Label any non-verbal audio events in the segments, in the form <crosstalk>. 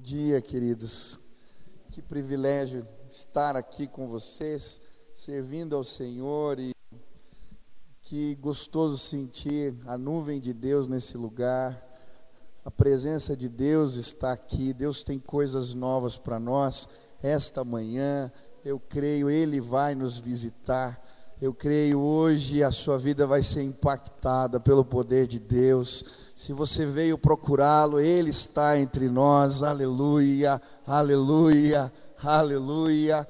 dia, queridos. Que privilégio estar aqui com vocês, servindo ao Senhor e que gostoso sentir a nuvem de Deus nesse lugar. A presença de Deus está aqui. Deus tem coisas novas para nós esta manhã. Eu creio ele vai nos visitar. Eu creio hoje a sua vida vai ser impactada pelo poder de Deus. Se você veio procurá-lo, ele está entre nós. Aleluia, aleluia, aleluia.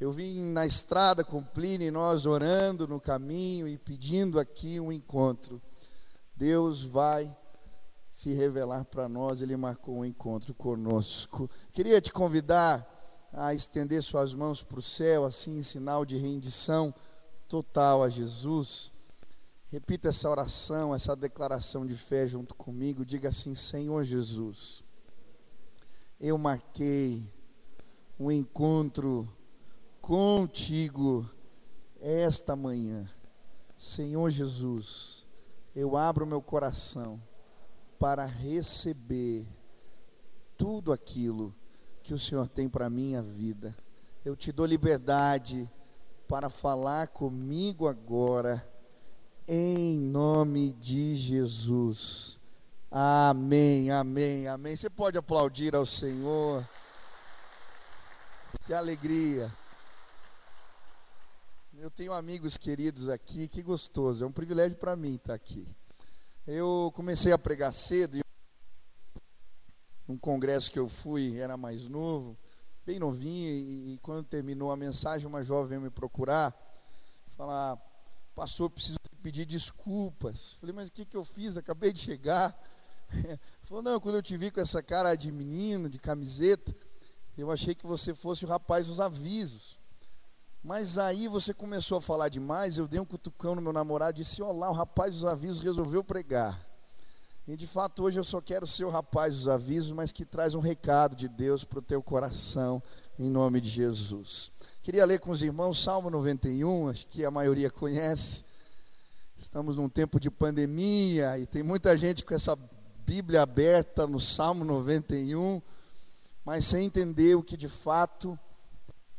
Eu vim na estrada com Plínio e nós orando no caminho e pedindo aqui um encontro. Deus vai se revelar para nós, ele marcou um encontro conosco. Queria te convidar a estender suas mãos para o céu, assim, em sinal de rendição total a Jesus. Repita essa oração, essa declaração de fé junto comigo. Diga assim: Senhor Jesus, eu marquei um encontro contigo esta manhã. Senhor Jesus, eu abro meu coração para receber tudo aquilo que o Senhor tem para minha vida. Eu te dou liberdade para falar comigo agora, em nome de Jesus. Amém, amém, amém. Você pode aplaudir ao Senhor. Que alegria. Eu tenho amigos queridos aqui, que gostoso. É um privilégio para mim estar aqui. Eu comecei a pregar cedo, num congresso que eu fui, era mais novo bem novinha, e, e, quando terminou a mensagem, uma jovem me procurar, falar, pastor, preciso pedir desculpas. Falei, mas o que, que eu fiz? Acabei de chegar. <laughs> Falou, não, quando eu te vi com essa cara de menino, de camiseta, eu achei que você fosse o rapaz dos avisos. Mas aí você começou a falar demais, eu dei um cutucão no meu namorado e disse, olá, o rapaz dos avisos resolveu pregar. E de fato hoje eu só quero ser o rapaz dos avisos, mas que traz um recado de Deus para o teu coração, em nome de Jesus. Queria ler com os irmãos Salmo 91, acho que a maioria conhece. Estamos num tempo de pandemia e tem muita gente com essa Bíblia aberta no Salmo 91, mas sem entender o que de fato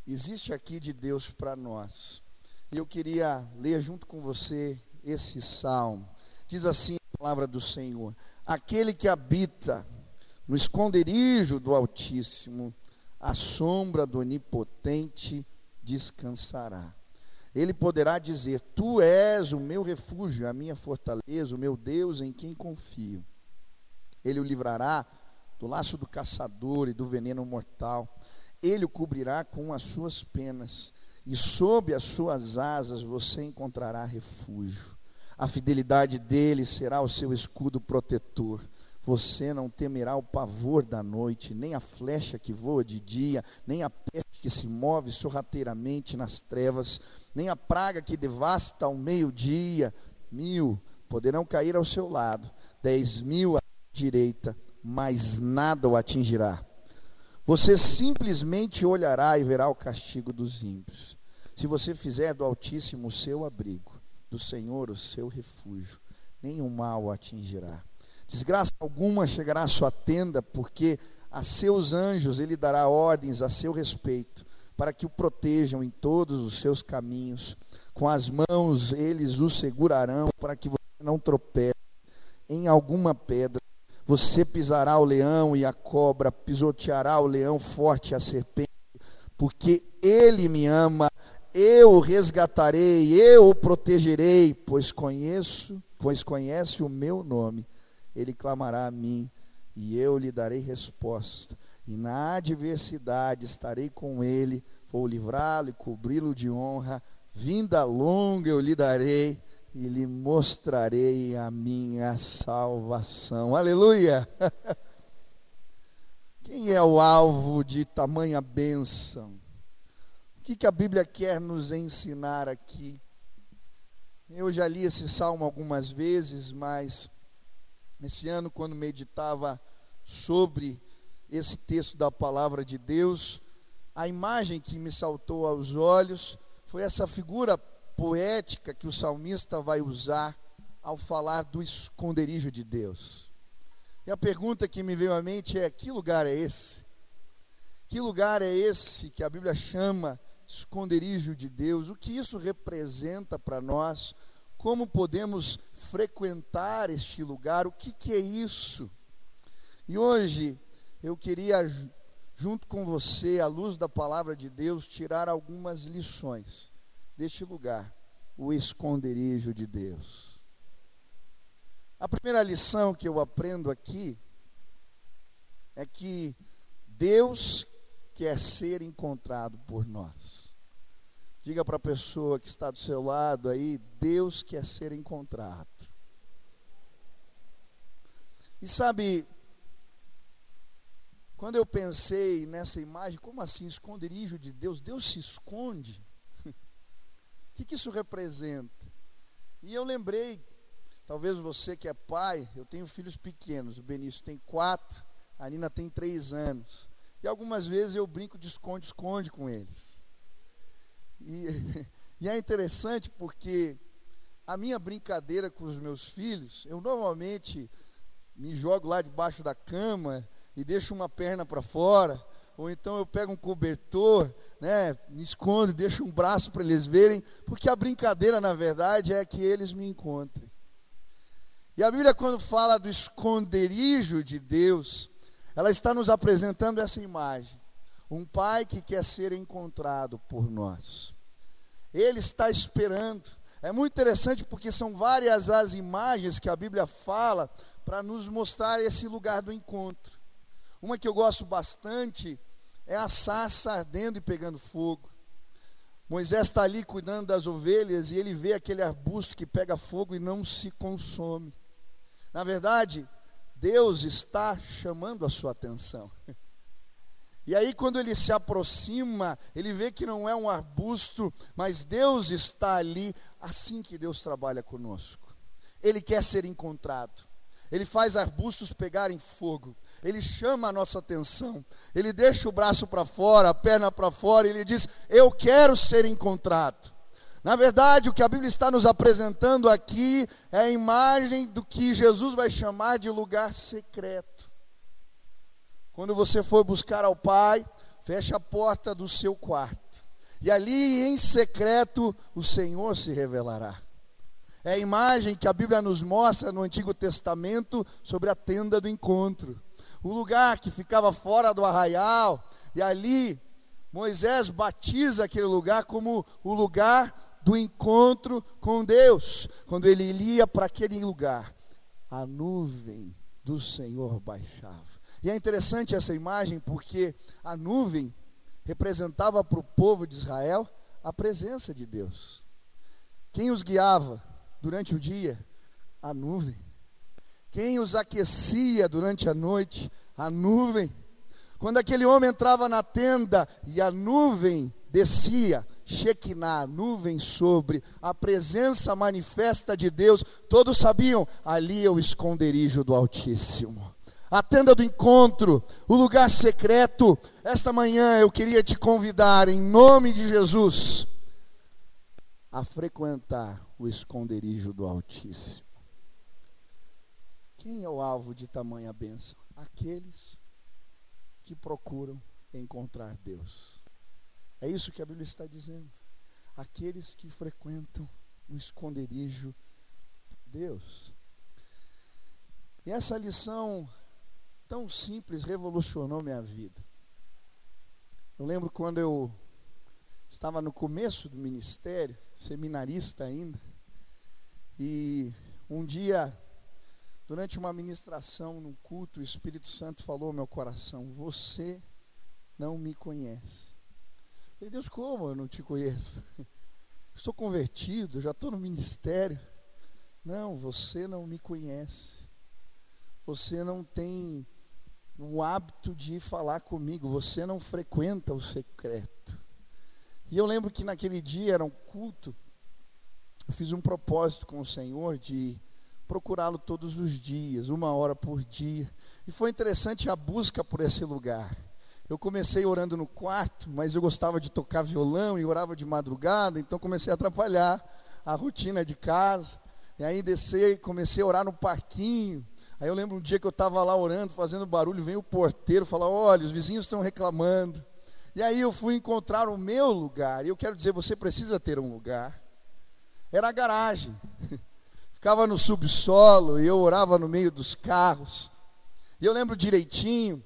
existe aqui de Deus para nós. E eu queria ler junto com você esse salmo. Diz assim: palavra do Senhor. Aquele que habita no esconderijo do Altíssimo, a sombra do Onipotente descansará. Ele poderá dizer: Tu és o meu refúgio, a minha fortaleza, o meu Deus em quem confio. Ele o livrará do laço do caçador e do veneno mortal. Ele o cobrirá com as suas penas, e sob as suas asas você encontrará refúgio. A fidelidade dele será o seu escudo protetor. Você não temerá o pavor da noite, nem a flecha que voa de dia, nem a peste que se move sorrateiramente nas trevas, nem a praga que devasta ao meio-dia. Mil poderão cair ao seu lado, dez mil à direita, mas nada o atingirá. Você simplesmente olhará e verá o castigo dos ímpios. Se você fizer do Altíssimo o seu abrigo, do Senhor o seu refúgio, nenhum mal o atingirá. Desgraça alguma chegará à sua tenda, porque a seus anjos ele dará ordens a seu respeito, para que o protejam em todos os seus caminhos. Com as mãos eles o segurarão, para que você não tropece em alguma pedra. Você pisará o leão e a cobra, pisoteará o leão forte e a serpente, porque ele me ama eu o resgatarei, eu o protegerei, pois conheço, pois conhece o meu nome. Ele clamará a mim e eu lhe darei resposta. E na adversidade estarei com ele, vou livrá-lo e cobri-lo de honra. Vinda longa eu lhe darei e lhe mostrarei a minha salvação. Aleluia! <laughs> Quem é o alvo de tamanha bênção? Que, que a Bíblia quer nos ensinar aqui? Eu já li esse salmo algumas vezes, mas esse ano, quando meditava sobre esse texto da palavra de Deus, a imagem que me saltou aos olhos foi essa figura poética que o salmista vai usar ao falar do esconderijo de Deus. E a pergunta que me veio à mente é: que lugar é esse? Que lugar é esse que a Bíblia chama esconderijo de Deus? O que isso representa para nós? Como podemos frequentar este lugar? O que, que é isso? E hoje eu queria, junto com você, à luz da palavra de Deus, tirar algumas lições deste lugar, o esconderijo de Deus. A primeira lição que eu aprendo aqui é que Deus quer ser encontrado por nós. Diga para a pessoa que está do seu lado aí: Deus quer ser encontrado. E sabe, quando eu pensei nessa imagem, como assim, esconderijo de Deus? Deus se esconde? O <laughs> que, que isso representa? E eu lembrei Talvez você que é pai, eu tenho filhos pequenos, o Benício tem quatro, a Nina tem três anos. E algumas vezes eu brinco de esconde-esconde com eles. E, <laughs> e é interessante porque a minha brincadeira com os meus filhos, eu normalmente me jogo lá debaixo da cama e deixo uma perna para fora, ou então eu pego um cobertor, né, me escondo, deixo um braço para eles verem, porque a brincadeira na verdade é que eles me encontrem. E a Bíblia, quando fala do esconderijo de Deus, ela está nos apresentando essa imagem. Um pai que quer ser encontrado por nós. Ele está esperando. É muito interessante porque são várias as imagens que a Bíblia fala para nos mostrar esse lugar do encontro. Uma que eu gosto bastante é a sarça ardendo e pegando fogo. Moisés está ali cuidando das ovelhas e ele vê aquele arbusto que pega fogo e não se consome. Na verdade, Deus está chamando a sua atenção. E aí, quando ele se aproxima, ele vê que não é um arbusto, mas Deus está ali, assim que Deus trabalha conosco. Ele quer ser encontrado, ele faz arbustos pegarem fogo, ele chama a nossa atenção, ele deixa o braço para fora, a perna para fora, e ele diz: Eu quero ser encontrado. Na verdade, o que a Bíblia está nos apresentando aqui é a imagem do que Jesus vai chamar de lugar secreto. Quando você for buscar ao Pai, feche a porta do seu quarto. E ali em secreto o Senhor se revelará. É a imagem que a Bíblia nos mostra no Antigo Testamento sobre a tenda do encontro. O lugar que ficava fora do arraial, e ali Moisés batiza aquele lugar como o lugar do encontro com Deus. Quando ele ia para aquele lugar, a nuvem do Senhor baixava. E é interessante essa imagem porque a nuvem representava para o povo de Israel a presença de Deus. Quem os guiava durante o dia? A nuvem. Quem os aquecia durante a noite? A nuvem. Quando aquele homem entrava na tenda e a nuvem descia, Shekinah, nuvem sobre, a presença manifesta de Deus, todos sabiam, ali é o esconderijo do Altíssimo. A tenda do encontro, o lugar secreto. Esta manhã eu queria te convidar, em nome de Jesus, a frequentar o esconderijo do Altíssimo. Quem é o alvo de tamanha bênção? Aqueles que procuram encontrar Deus. É isso que a Bíblia está dizendo. Aqueles que frequentam o esconderijo de Deus. E essa lição tão simples revolucionou minha vida. Eu lembro quando eu estava no começo do ministério, seminarista ainda, e um dia, durante uma ministração num culto, o Espírito Santo falou ao meu coração: Você não me conhece. Falei, Deus, como eu não te conheço? <laughs> Estou convertido, já estou no ministério. Não, você não me conhece. Você não tem o hábito de falar comigo. Você não frequenta o secreto. E eu lembro que naquele dia era um culto. Eu fiz um propósito com o Senhor de procurá-lo todos os dias, uma hora por dia. E foi interessante a busca por esse lugar. Eu comecei orando no quarto, mas eu gostava de tocar violão e orava de madrugada, então comecei a atrapalhar a rotina de casa. E aí desci, comecei a orar no parquinho. Aí eu lembro um dia que eu estava lá orando, fazendo barulho, vem o porteiro falar: olha, os vizinhos estão reclamando. E aí eu fui encontrar o meu lugar. E eu quero dizer, você precisa ter um lugar. Era a garagem. <laughs> Ficava no subsolo e eu orava no meio dos carros. E eu lembro direitinho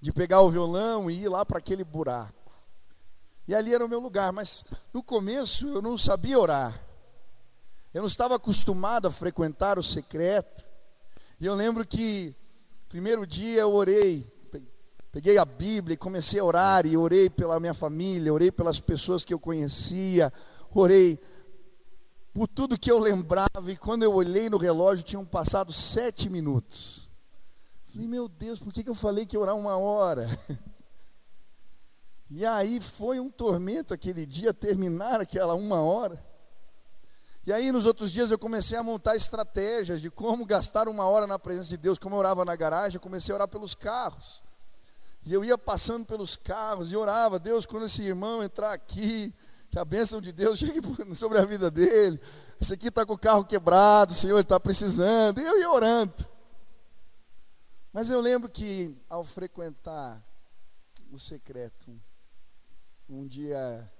de pegar o violão e ir lá para aquele buraco. E ali era o meu lugar, mas no começo eu não sabia orar. Eu não estava acostumado a frequentar o secreto. E eu lembro que primeiro dia eu orei, peguei a Bíblia e comecei a orar e orei pela minha família, orei pelas pessoas que eu conhecia, orei por tudo que eu lembrava e quando eu olhei no relógio tinham passado sete minutos. Falei, meu Deus, por que, que eu falei que ia orar uma hora? <laughs> E aí foi um tormento aquele dia terminar aquela uma hora. E aí nos outros dias eu comecei a montar estratégias de como gastar uma hora na presença de Deus. Como eu orava na garagem, eu comecei a orar pelos carros. E eu ia passando pelos carros e orava, Deus, quando esse irmão entrar aqui, que a bênção de Deus <laughs> chegue sobre a vida dele. Esse aqui está com o carro quebrado, Senhor está precisando. E eu ia orando. Mas eu lembro que ao frequentar o secreto, um dia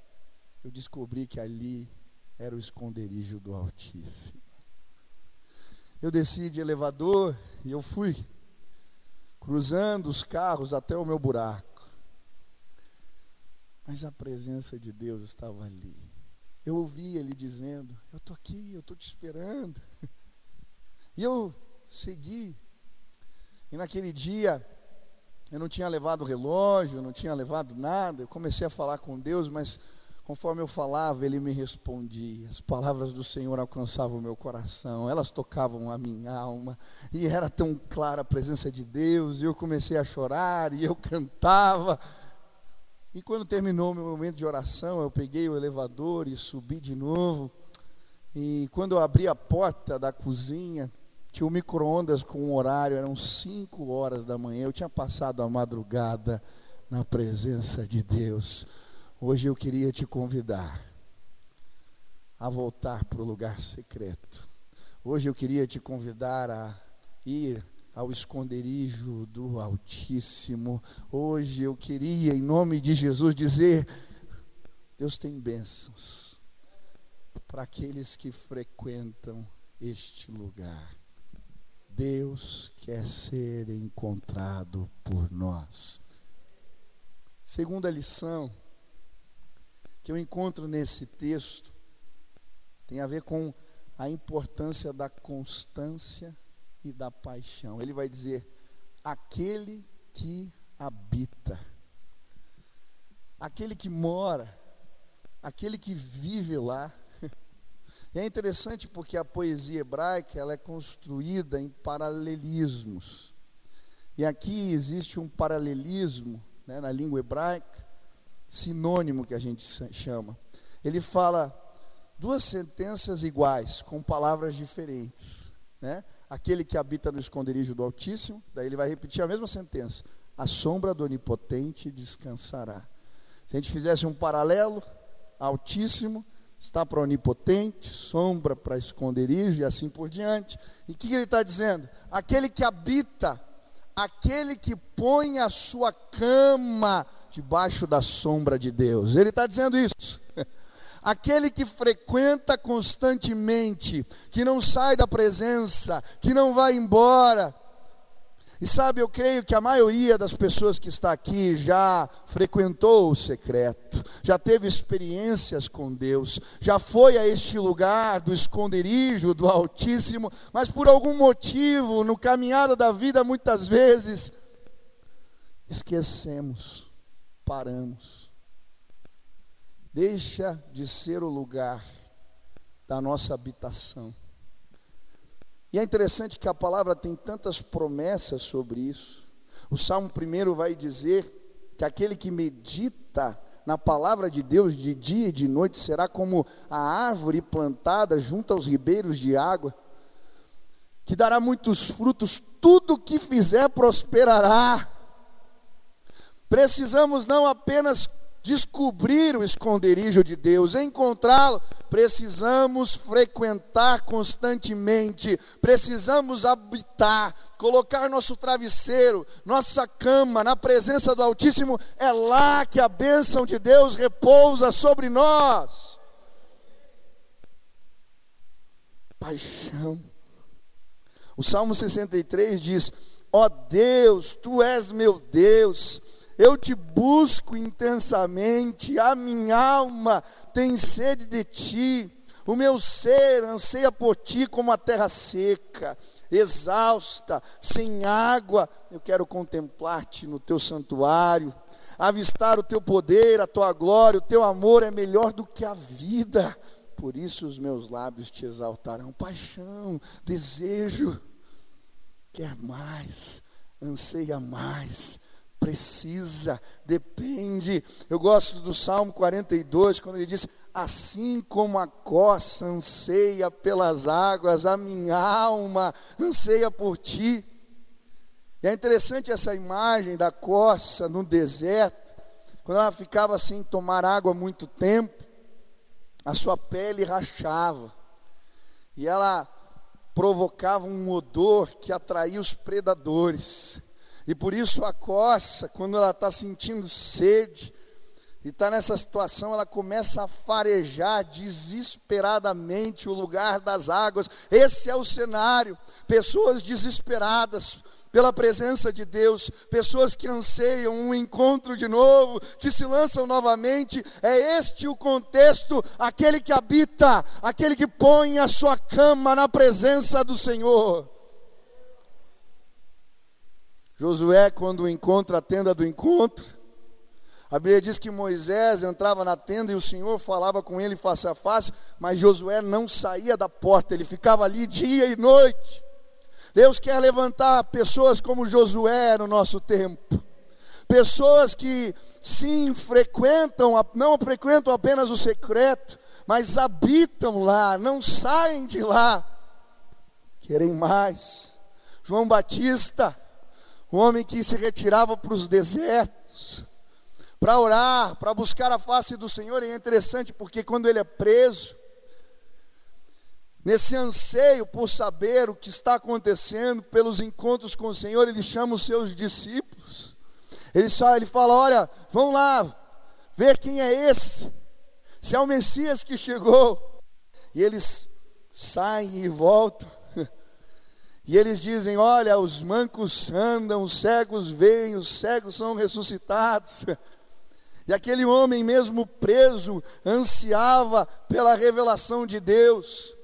eu descobri que ali era o esconderijo do Altíssimo. Eu desci de elevador e eu fui cruzando os carros até o meu buraco. Mas a presença de Deus estava ali. Eu ouvi ele dizendo: Eu estou aqui, eu estou te esperando. <laughs> E eu segui. E naquele dia, eu não tinha levado relógio, não tinha levado nada. Eu comecei a falar com Deus, mas conforme eu falava, Ele me respondia. As palavras do Senhor alcançavam o meu coração, elas tocavam a minha alma. E era tão clara a presença de Deus. E eu comecei a chorar, e eu <laughs> cantava. E quando terminou o meu momento de oração, eu peguei o elevador e subi de novo. E quando eu abri a porta da cozinha, tinha um micro-ondas com um horário, eram 5 horas da manhã. Eu tinha passado a madrugada na presença de Deus. Hoje eu queria te convidar a voltar para o lugar secreto. Hoje eu queria te convidar a ir ao esconderijo do Altíssimo. Hoje eu queria, em nome de Jesus, dizer: Deus tem bênçãos para aqueles que frequentam este lugar. Deus quer ser encontrado por nós. Segunda lição que eu encontro nesse texto tem a ver com a importância da constância e da paixão. Ele vai dizer: aquele que habita, aquele que mora, aquele que vive lá, e é interessante porque a poesia hebraica ela é construída em paralelismos. E aqui existe um paralelismo né, na língua hebraica, sinônimo que a gente chama. Ele fala duas sentenças iguais, com palavras diferentes. Né? Aquele que habita no esconderijo do Altíssimo, daí ele vai repetir a mesma sentença: a sombra do Onipotente descansará. Se a gente fizesse um paralelo, Altíssimo está para onipotente, sombra para esconderijo e assim por diante. E o que ele está dizendo? Aquele que habita, aquele que põe a sua cama debaixo da sombra de Deus. Ele está dizendo isso. <laughs> Aquele que frequenta constantemente, que não sai da presença, que não vai embora, e sabe, eu creio que a maioria das pessoas que está aqui já frequentou o secreto, já teve experiências com Deus, já foi a este lugar do esconderijo do Altíssimo, mas por algum motivo, no caminhada da vida, muitas vezes, esquecemos, paramos. Deixa de ser o lugar da nossa habitação e é interessante que a palavra tem tantas promessas sobre isso. O Salmo primeiro vai dizer que aquele que medita na palavra de Deus de dia e de noite será como a árvore plantada junto aos ribeiros de água, que dará muitos frutos, tudo que fizer prosperará. Precisamos não apenas descobrir o esconderijo de Deus, encontrá-lo, precisamos frequentar constantemente, precisamos habitar, colocar nosso travesseiro, nossa cama na presença do Altíssimo, é lá que a bênção de Deus repousa sobre nós. Paixão. O Salmo 63 diz: Ó oh Deus, tu és meu Deus eu te busco intensamente, a minha alma tem sede de ti, o meu ser anseia por ti como a terra seca, exausta, sem água. Eu quero contemplar-te no teu santuário, avistar o teu poder, a tua glória, o teu amor é melhor do que a vida. Por isso os meus lábios te exaltarão. Paixão, desejo, quer mais, anseia mais precisa, depende. Eu gosto do Salmo 42, quando ele diz: Assim como a coça anseia pelas águas, a minha alma anseia por ti. E é interessante essa imagem da coça no deserto, quando ela ficava sem tomar água muito tempo, a sua pele rachava, e ela provocava um odor que atraía os predadores. E por isso a coça, quando ela está sentindo sede, e está nessa situação, ela começa a farejar desesperadamente o lugar das águas. Esse é o cenário. Pessoas desesperadas pela presença de Deus, pessoas que anseiam um encontro de novo, que se lançam novamente. É este o contexto, aquele que habita, aquele que põe a sua cama na presença do Senhor. Josué, quando encontra a tenda do encontro, a Bíblia diz que Moisés entrava na tenda e o Senhor falava com ele face a face, mas Josué não saía da porta, ele ficava ali dia e noite. Deus quer levantar pessoas como Josué no nosso tempo. Pessoas que sim frequentam, não frequentam apenas o secreto, mas habitam lá, não saem de lá. Querem mais. João Batista, um homem que se retirava para os desertos, para orar, para buscar a face do Senhor. E é interessante porque quando ele é preso, nesse anseio por saber o que está acontecendo, pelos encontros com o Senhor, ele chama os seus discípulos. Ele só ele fala: "Olha, vão lá ver quem é esse. Se é o Messias que chegou". E eles saem e voltam. E eles dizem: Olha, os mancos andam, os cegos veem, os cegos são ressuscitados. <laughs> E aquele homem, mesmo preso, ansiava pela revelação de Deus.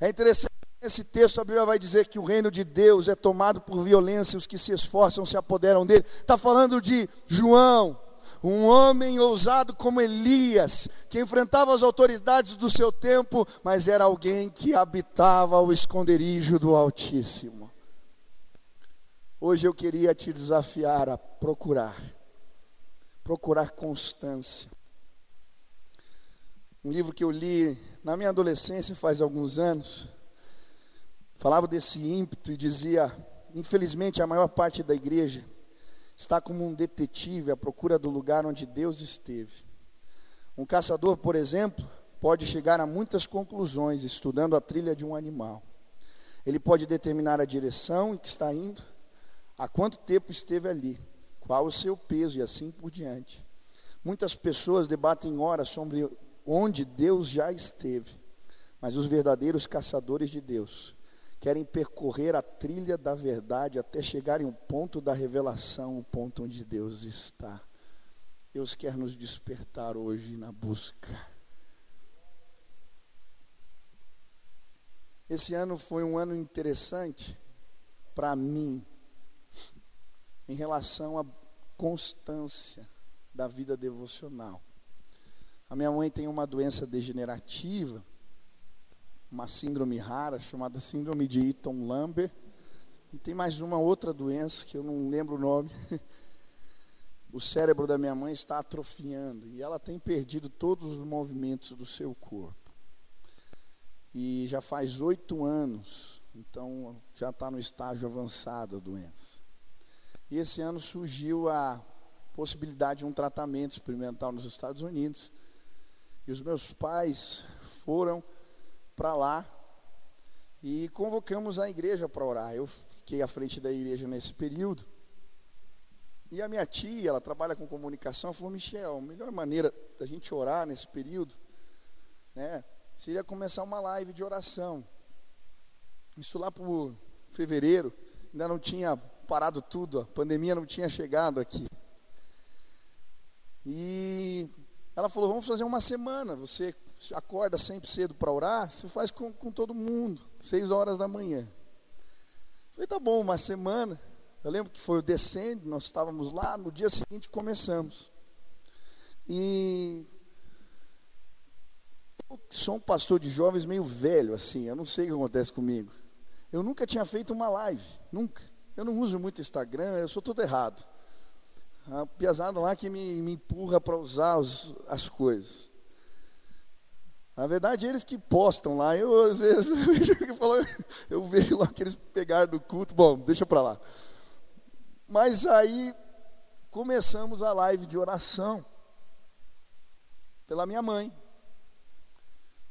É interessante nesse texto a Bíblia vai dizer que o reino de Deus é tomado por violência, os que se esforçam se apoderam dele. Está falando de João, um homem ousado como Elias, que enfrentava as autoridades do seu tempo, mas era alguém que habitava o esconderijo do Altíssimo. Hoje eu queria te desafiar a procurar, procurar constância. Um livro que eu li na minha adolescência, faz alguns anos, falava desse ímpeto e dizia: infelizmente, a maior parte da igreja está como um detetive à procura do lugar onde Deus esteve. Um caçador, por exemplo, pode chegar a muitas conclusões estudando a trilha de um animal. Ele pode determinar a direção em que está indo, há quanto tempo esteve ali, qual o seu peso e assim por diante. Muitas pessoas debatem horas sobre onde Deus já esteve, mas os verdadeiros caçadores de Deus querem percorrer a trilha da verdade até chegar em um ponto da revelação, o ponto onde Deus está. Deus quer nos despertar hoje na busca. Esse ano foi um ano interessante para mim, em relação à constância da vida devocional. A minha mãe tem uma doença degenerativa uma síndrome rara chamada síndrome de Eaton Lambert. E tem mais uma outra doença que eu não lembro o nome. <laughs> O cérebro da minha mãe está atrofiando e ela tem perdido todos os movimentos do seu corpo. E já faz oito anos, então já está no estágio avançado a doença. E esse ano surgiu a possibilidade de um tratamento experimental nos Estados Unidos. E os meus pais foram para lá e convocamos a igreja para orar. Eu fiquei à frente da igreja nesse período. E a minha tia, ela trabalha com comunicação, falou: Michel, a melhor maneira da gente orar nesse período né, seria começar uma live de oração. Isso lá por fevereiro, ainda não tinha parado tudo, a pandemia não tinha chegado aqui. E ela falou: vamos fazer uma semana. Você acorda sempre cedo para orar, você faz com, com todo mundo, seis horas da manhã. Falei, tá bom, uma semana. Eu lembro que foi o descende, nós estávamos lá, no dia seguinte começamos. E eu sou um pastor de jovens meio velho, assim, eu não sei o que acontece comigo. Eu nunca tinha feito uma live, nunca. Eu não uso muito Instagram, eu sou todo errado. A piazada lá que me, me empurra para usar os, as coisas. Na verdade, eles que postam lá, eu às vezes <laughs> eu vejo lá que eles pegaram do culto, bom, deixa para lá. Mas aí começamos a live de oração pela minha mãe.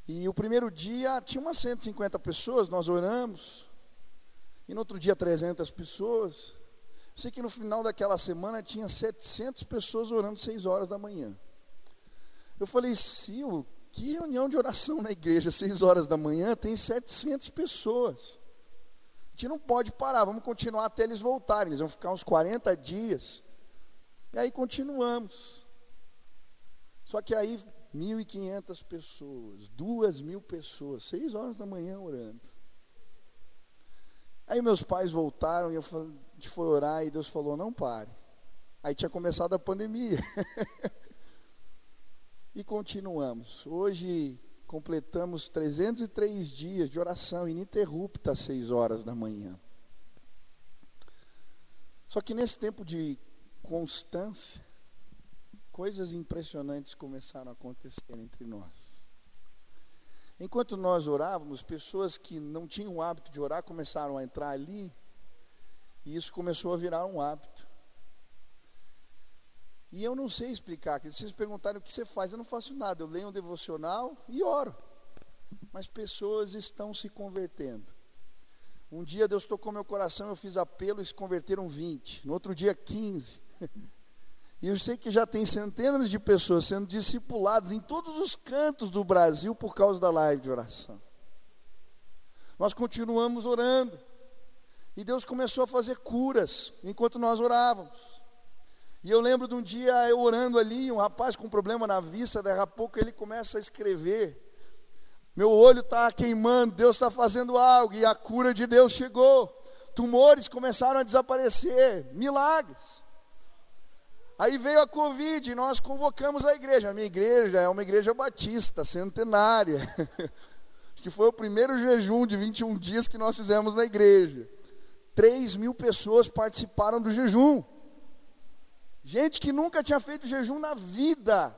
E o primeiro dia tinha umas 150 pessoas, nós oramos. E no outro dia 300 pessoas. Eu sei que no final daquela semana tinha 700 pessoas orando 6 horas da manhã. Eu falei, Sil, que reunião de oração na igreja, 6 horas da manhã, tem 700 pessoas. A gente não pode parar, vamos continuar até eles voltarem. Eles vão ficar uns 40 dias. E aí continuamos. Só que aí 1.500 pessoas, 2.000 pessoas, 6 horas da manhã orando. Aí meus pais voltaram e eu falei, a gente foi orar e Deus falou: não pare. Aí tinha começado a pandemia. <laughs> e continuamos. Hoje completamos 303 dias de oração ininterrupta às 6 horas da manhã. Só que nesse tempo de constância, coisas impressionantes começaram a acontecer entre nós. Enquanto nós orávamos, pessoas que não tinham o hábito de orar começaram a entrar ali, e isso começou a virar um hábito. E eu não sei explicar, se vocês perguntarem o que você faz, eu não faço nada, eu leio um devocional e oro. Mas pessoas estão se convertendo. Um dia Deus tocou meu coração, eu fiz apelo e se converteram 20. No outro dia, 15. E eu sei que já tem centenas de pessoas sendo discipuladas em todos os cantos do Brasil por causa da live de oração. Nós continuamos orando. E Deus começou a fazer curas enquanto nós orávamos. E eu lembro de um dia eu orando ali, um rapaz com problema na vista, daqui a pouco ele começa a escrever. Meu olho está queimando, Deus está fazendo algo, e a cura de Deus chegou. Tumores começaram a desaparecer, milagres. Aí veio a Covid, nós convocamos a igreja. A minha igreja é uma igreja batista, centenária. <laughs> Acho que foi o primeiro jejum de 21 dias que nós fizemos na igreja. 3 mil pessoas participaram do jejum. Gente que nunca tinha feito jejum na vida.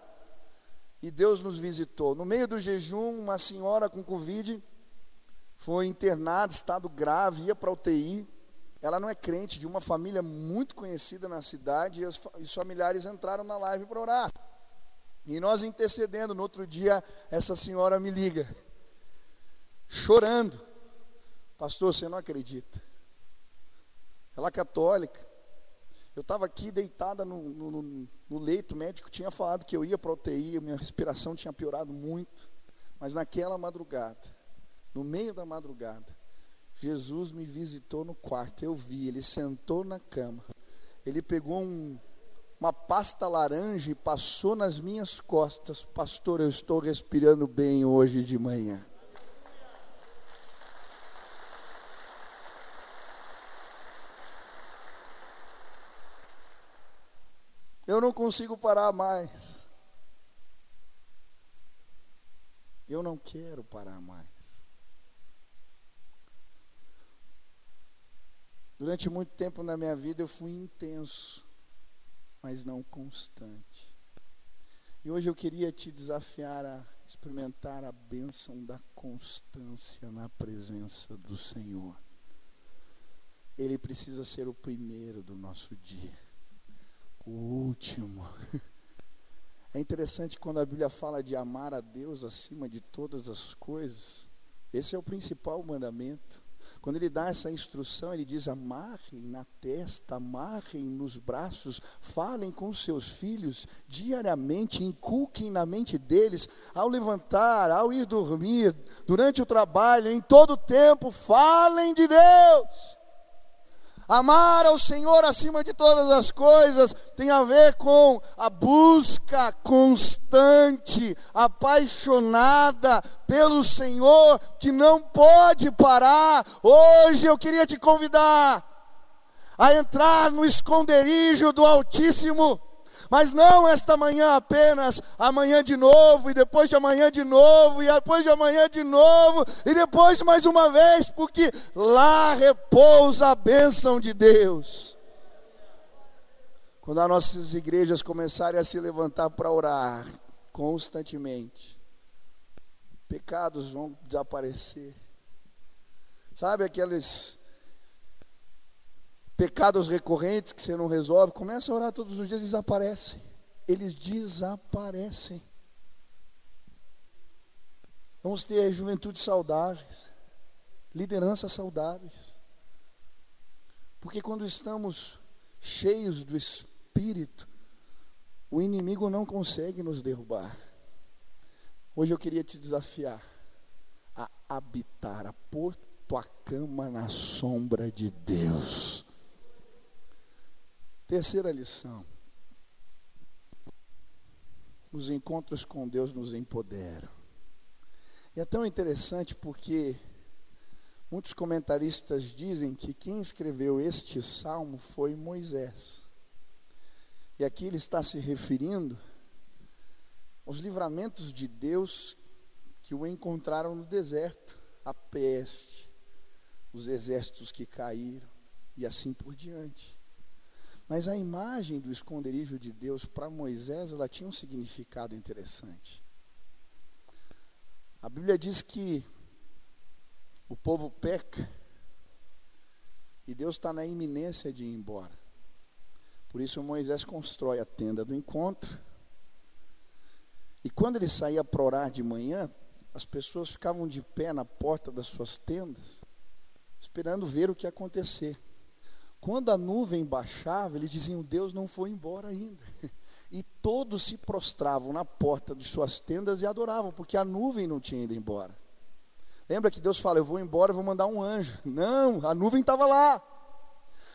E Deus nos visitou. No meio do jejum, uma senhora com Covid foi internada, estado grave, ia para UTI ela não é crente, de uma família muito conhecida na cidade, e os, os familiares entraram na live para orar. E nós intercedendo, no outro dia, essa senhora me liga, chorando. Pastor, você não acredita. Ela é católica. Eu estava aqui deitada no, no, no, leito, o médico tinha falado que eu ia para UTI, minha respiração tinha piorado muito. Mas naquela madrugada, no meio da madrugada, Jesus me visitou no quarto, eu vi, ele sentou na cama. Ele pegou um, uma pasta laranja e passou nas minhas costas. Pastor, eu estou respirando bem hoje de manhã. Eu não consigo parar mais. Eu não quero parar mais. Durante muito tempo na minha vida eu fui intenso, mas não constante. E hoje eu queria te desafiar a experimentar a bênção da constância na presença do Senhor. Ele precisa ser o primeiro do nosso dia, o último. É interessante quando a Bíblia fala de amar a Deus acima de todas as coisas. Esse é o principal mandamento. Quando ele dá essa instrução, ele diz: amarrem na testa, amarrem nos braços, falem com seus filhos diariamente, inculquem na mente deles, ao levantar, ao ir dormir, durante o trabalho, em todo tempo, falem de Deus. Amar ao Senhor acima de todas as coisas tem a ver com a busca constante, apaixonada pelo Senhor, que não pode parar. Hoje eu queria te convidar a entrar no esconderijo do Altíssimo mas não esta manhã apenas, amanhã de novo, e depois de amanhã de novo, e depois de amanhã de novo, e depois mais uma vez, porque lá repousa a bênção de Deus. Quando as nossas igrejas começarem a se levantar para orar constantemente, pecados vão desaparecer. Sabe aqueles pecados recorrentes que você não resolve, começa a orar todos os dias, desaparecem. Eles desaparecem. Vamos ter juventude saudáveis, lideranças saudáveis. Porque quando estamos cheios do Espírito, o inimigo não consegue nos derrubar. Hoje eu queria te desafiar a habitar, a pôr tua cama na sombra de Deus. Terceira lição. Os encontros com Deus nos empoderam. E é tão interessante porque muitos comentaristas dizem que quem escreveu este salmo foi Moisés. E aqui ele está se referindo aos livramentos de Deus que o encontraram no deserto, a peste, os exércitos que caíram e assim por diante. Mas a imagem do esconderijo de Deus para Moisés, ela tinha um significado interessante. A Bíblia diz que o povo peca e Deus está na iminência de ir embora. Por isso Moisés constrói a tenda do encontro. E quando ele saía para orar de manhã, as pessoas ficavam de pé na porta das suas tendas, esperando ver o que ia acontecer. Quando a nuvem baixava, eles diziam: Deus não foi embora ainda. <laughs> E todos se prostravam na porta de suas tendas e adoravam, porque a nuvem não tinha ido embora. Lembra que Deus fala: Eu vou embora, vou mandar um anjo. <laughs> Não, a nuvem estava lá.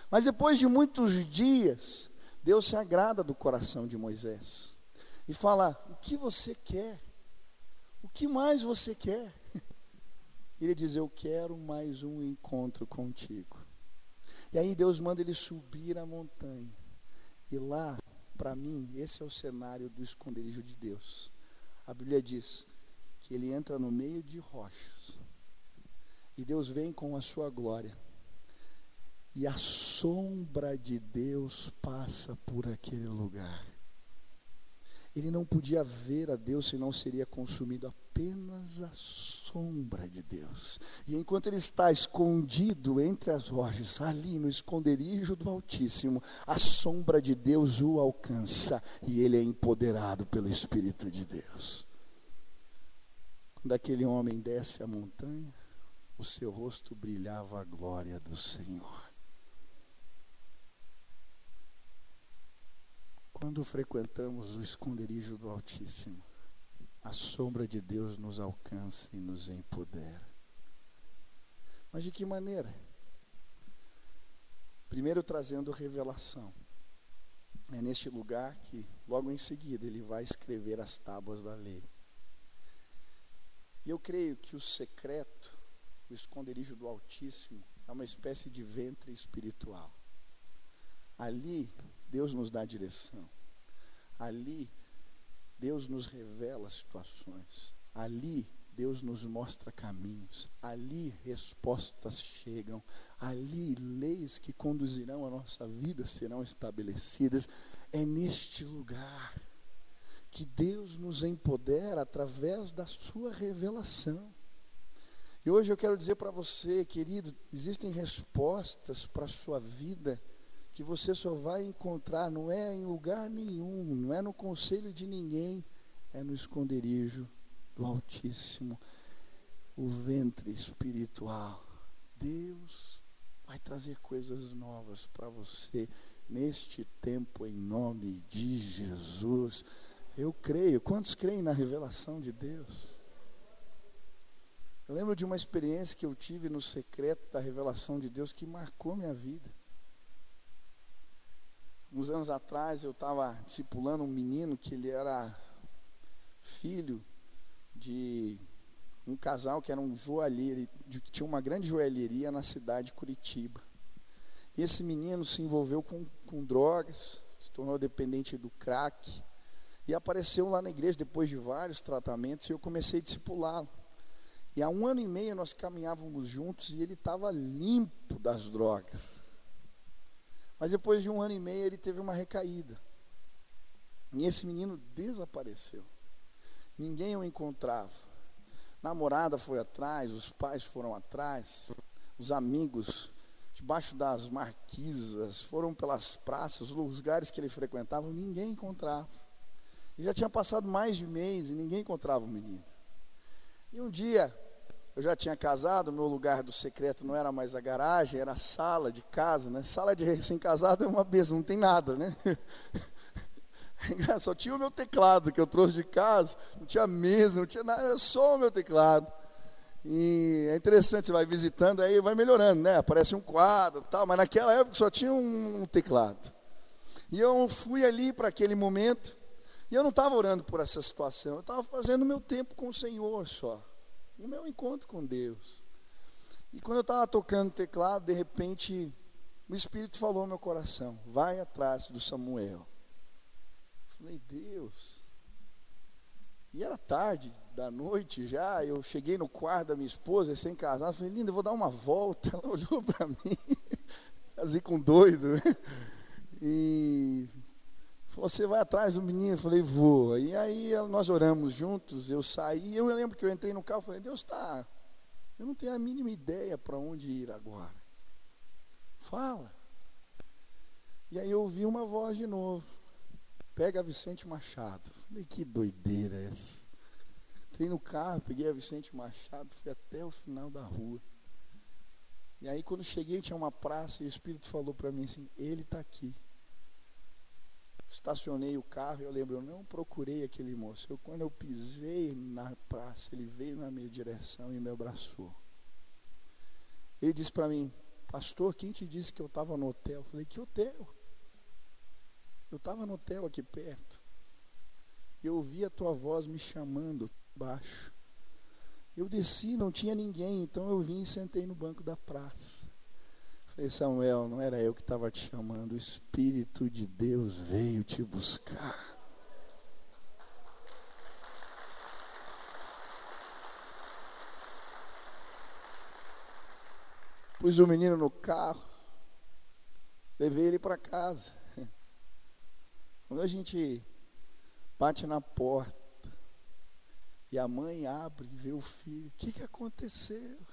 Mas depois de muitos dias, Deus se agrada do coração de Moisés e fala: O que você quer? O que mais você quer? <laughs> Ele diz: Eu quero mais um encontro contigo. E aí Deus manda ele subir a montanha. E lá, para mim, esse é o cenário do esconderijo de Deus. A Bíblia diz que ele entra no meio de rochas. E Deus vem com a sua glória. E a sombra de Deus passa por aquele lugar. Ele não podia ver a Deus, senão seria consumido apenas a sombra de Deus. E enquanto ele está escondido entre as rochas, ali no esconderijo do Altíssimo, a sombra de Deus o alcança e ele é empoderado pelo Espírito de Deus. Quando aquele homem desce a montanha, o seu rosto brilhava a glória do Senhor. Quando frequentamos o esconderijo do Altíssimo, a sombra de Deus nos alcança e nos empodera. Mas de que maneira? Primeiro, trazendo revelação. É neste lugar que, logo em seguida, ele vai escrever as tábuas da lei. E eu creio que o secreto, o esconderijo do Altíssimo, é uma espécie de ventre espiritual. Ali Deus nos dá direção. Ali, Deus nos revela situações. Ali, Deus nos mostra caminhos. Ali, respostas chegam. Ali, leis que conduzirão a nossa vida serão estabelecidas. É neste lugar que Deus nos empodera através da sua revelação. E hoje eu quero dizer para você, querido, existem respostas para a sua vida que você só vai encontrar, não é em lugar nenhum, não é no conselho de ninguém, é no esconderijo do Altíssimo, o ventre espiritual. Deus vai trazer coisas novas para você neste tempo, em nome de Jesus. Eu creio. Quantos creem na revelação de Deus? Eu lembro de uma experiência que eu tive no secreto da revelação de Deus que marcou minha vida. Uns anos atrás eu estava discipulando um menino que ele era filho de um casal que era um joalheiro, que tinha uma grande joalheria na cidade de Curitiba. E esse menino se envolveu com, com drogas, se tornou dependente do crack, e apareceu lá na igreja depois de vários tratamentos, e eu comecei a discipulá-lo. E há um ano e meio nós caminhávamos juntos e ele estava limpo das drogas. Mas depois de um ano e meio ele teve uma recaída. E esse menino desapareceu. Ninguém o encontrava. Namorada foi atrás, os pais foram atrás, os amigos debaixo das marquisas, foram pelas praças, os lugares que ele frequentava, ninguém encontrava. E já tinha passado mais de mês e ninguém encontrava o menino. E um dia, eu já tinha casado, meu lugar do secreto não era mais a garagem, era a sala de casa, né? Sala de recém-casado é uma bênção, não tem nada, né? <laughs> Só tinha o meu teclado que eu trouxe de casa, não tinha mesa, não tinha nada, era só o meu teclado. E é interessante, você vai visitando, aí vai melhorando, né? Aparece um quadro tal, mas naquela época só tinha um, teclado. E eu fui ali para aquele momento, e eu não estava orando por essa situação, eu estava fazendo meu tempo com o Senhor só, o meu encontro com Deus. E quando eu estava tocando teclado, de repente, o Espírito falou no meu coração: vai atrás do Samuel. Falei, Deus. E era tarde da noite já, eu cheguei no quarto da minha esposa, sem casar, falei, linda, eu vou dar uma volta. <laughs> Ela olhou para mim, <laughs> assim com doido, né? E você vai atrás do menino? Eu falei, vou. E aí nós oramos juntos, eu saí, eu lembro que eu entrei no carro, falei, Deus está, eu não tenho a mínima ideia para onde ir agora. Fala. E aí eu ouvi uma voz de novo pega a Vicente Machado. Falei, que doideira essa. Entrei no carro, peguei a Vicente Machado, fui até o final da rua. E aí quando cheguei tinha uma praça e o Espírito falou para mim assim, ele está aqui. Estacionei o carro eu lembro, eu não procurei aquele moço. Eu, quando eu pisei na praça, ele veio na minha direção e me abraçou. Ele disse para mim, pastor, quem te disse que eu estava no hotel? Eu falei, que hotel? Eu estava no hotel aqui perto. Eu ouvi a tua voz me chamando baixo. Eu desci, não tinha ninguém, então eu vim e sentei no banco da praça. Falei, Samuel, não era eu que estava te chamando, o Espírito de Deus veio te buscar. Pus o menino no carro, levei ele para casa. Quando a gente bate na porta e a mãe abre e vê o filho, o que, que aconteceu?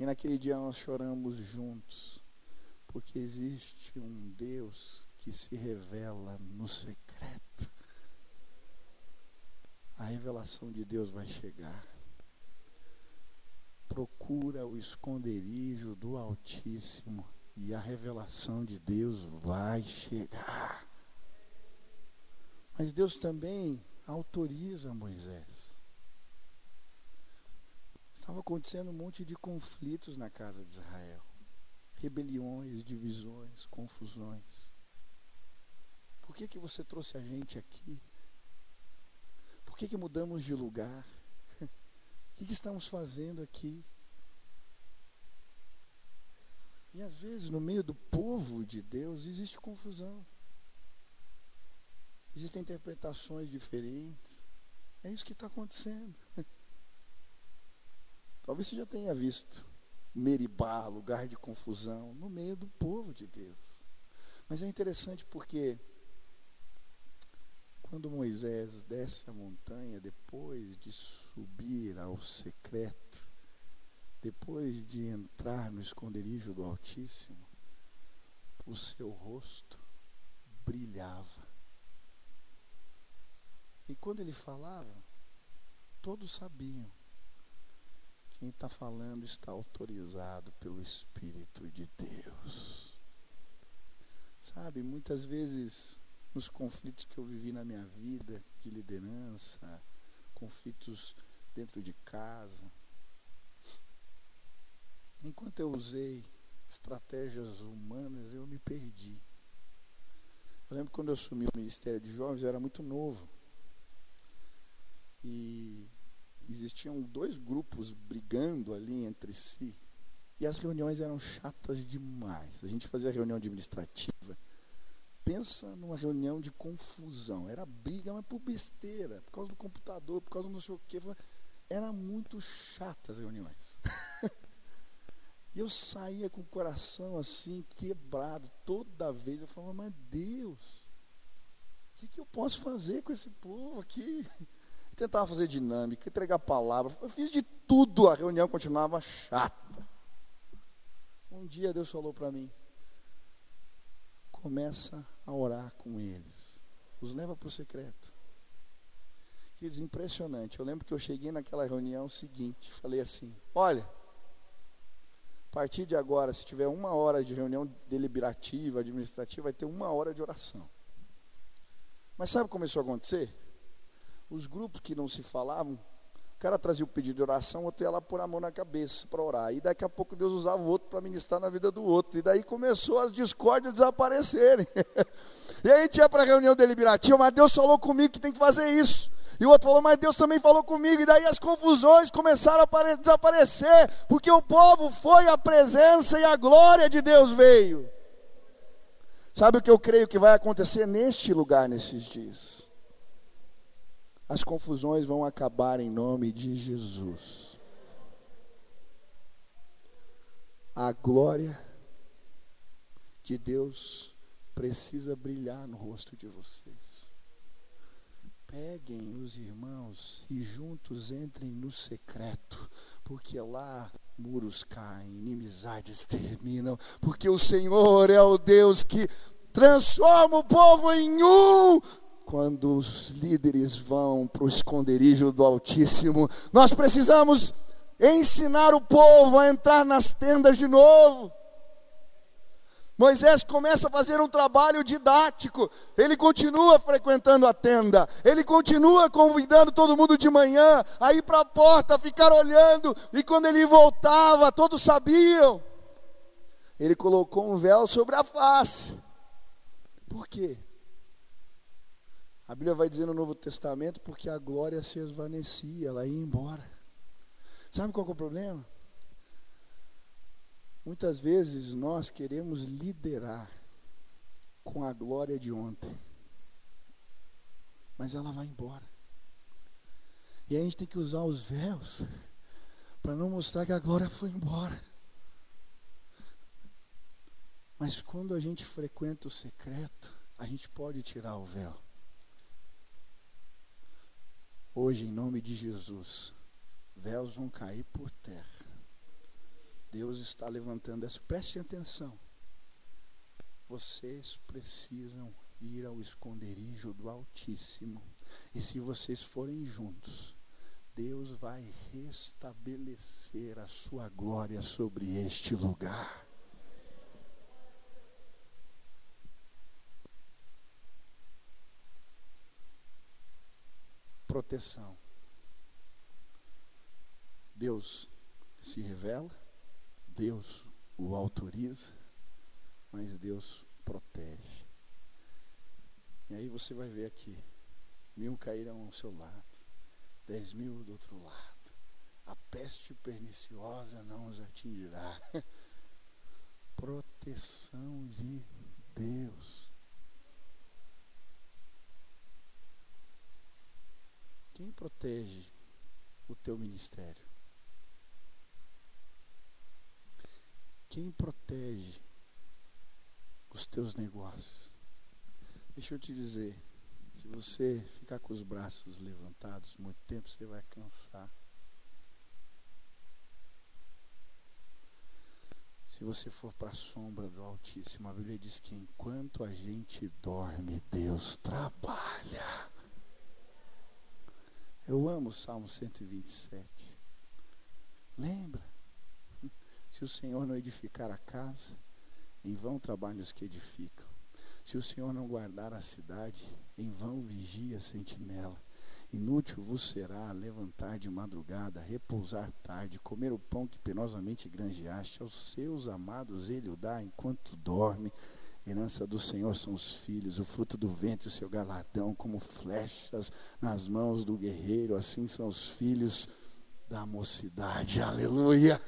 E naquele dia nós choramos juntos, porque existe um Deus que se revela no secreto. A revelação de Deus vai chegar. Procura o esconderijo do Altíssimo e a revelação de Deus vai chegar. Mas Deus também autoriza Moisés. Estava acontecendo um monte de conflitos na casa de Israel. Rebeliões, divisões, confusões. Por que, que você trouxe a gente aqui? Por que, que mudamos de lugar? <laughs> O que, que estamos fazendo aqui? E às vezes, no meio do povo de Deus, existe confusão. Existem interpretações diferentes. É isso que está acontecendo. Talvez você já tenha visto Meribá, lugar de confusão, no meio do povo de Deus. Mas é interessante porque quando Moisés desce a montanha, depois de subir ao secreto, depois de entrar no esconderijo do Altíssimo, o seu rosto brilhava. E quando ele falava, todos sabiam. Quem está falando está autorizado pelo Espírito de Deus. Sabe, muitas vezes nos conflitos que eu vivi na minha vida de liderança, conflitos dentro de casa, enquanto eu usei estratégias humanas, eu me perdi. Eu lembro quando eu assumi o Ministério de Jovens, eu era muito novo. E existiam dois grupos brigando ali entre si. E as reuniões eram chatas demais. A gente fazia reunião administrativa. Pensa numa reunião de confusão. Era briga, mas por besteira. Por causa do computador, por causa do não sei o quê. Era muito chata as reuniões. <laughs> E eu saía com o coração assim, quebrado, toda vez. Eu falava, mas Deus, o que, que eu posso fazer com esse povo aqui? <laughs> Tentava fazer dinâmica, entregar palavra. Eu fiz de tudo, a reunião continuava chata. Um dia Deus falou para mim: começa a orar com eles, os leva para o secreto. Queridos, impressionante. Eu lembro que eu cheguei naquela reunião seguinte, falei assim: olha a partir de agora, se tiver uma hora de reunião deliberativa, administrativa, vai ter uma hora de oração. Mas sabe como começou a acontecer? Os grupos que não se falavam, o cara trazia o pedido de oração, o outro ia lá pôr a mão na cabeça para orar. E daqui a pouco Deus usava o outro para ministrar na vida do outro. E daí começou as discórdias desaparecerem. <laughs> e aí a gente ia para a reunião deliberativa, mas Deus falou comigo que tem que fazer isso. E o outro falou, mas Deus também falou comigo. E daí as confusões começaram a desaparecer, porque o povo foi à presença e a glória de Deus veio. Sabe o que eu creio que vai acontecer neste lugar nesses dias? As confusões vão acabar em nome de Jesus. A glória de Deus precisa brilhar no rosto de vocês. Peguem os irmãos e juntos entrem no secreto, porque lá muros caem, inimizades terminam, porque o Senhor é o Deus que transforma o povo em um. Quando os líderes vão para o esconderijo do Altíssimo, nós precisamos ensinar o povo a entrar nas tendas de novo. Moisés começa a fazer um trabalho didático. Ele continua frequentando a tenda. Ele continua convidando todo mundo de manhã a ir para a porta, ficar olhando. E quando ele voltava, todos sabiam. Ele colocou um véu sobre a face. Por quê? A Bíblia vai dizer no Novo Testamento porque a glória se esvanecia, ela ia embora. Sabe qual é o problema? Muitas vezes nós queremos liderar com a glória de ontem, mas ela vai embora. E a gente tem que usar os véus para não mostrar que a glória foi embora. Mas quando a gente frequenta o secreto, a gente pode tirar o véu. Hoje, em nome de Jesus, véus vão cair por terra. Deus está levantando essa. Prestem atenção. Vocês precisam ir ao esconderijo do Altíssimo. E se vocês forem juntos, Deus vai restabelecer a sua glória sobre este lugar. Proteção. Deus se revela Deus o autoriza, mas Deus protege. E aí você vai ver aqui: mil cairão ao seu lado, dez mil do outro lado. A peste perniciosa não os atingirá. <laughs> Proteção de Deus. Quem protege o teu ministério? Quem protege os teus negócios? Deixa eu te dizer, se você ficar com os braços levantados muito tempo, você vai cansar. Se você for para a sombra do Altíssimo, a Bíblia diz que enquanto a gente dorme, Deus trabalha. Eu amo o Salmo 127. Lembra? Se o Senhor não edificar a casa, em vão trabalham os que edificam. Se o Senhor não guardar a cidade, em vão vigia a sentinela. Inútil vos será levantar de madrugada, repousar tarde, comer o pão que penosamente granjeaste. Aos seus amados ele o dá enquanto dorme. Herança do Senhor são os filhos, o fruto do ventre, o seu galardão, como flechas nas mãos do guerreiro, assim são os filhos da mocidade, <laughs> aleluia.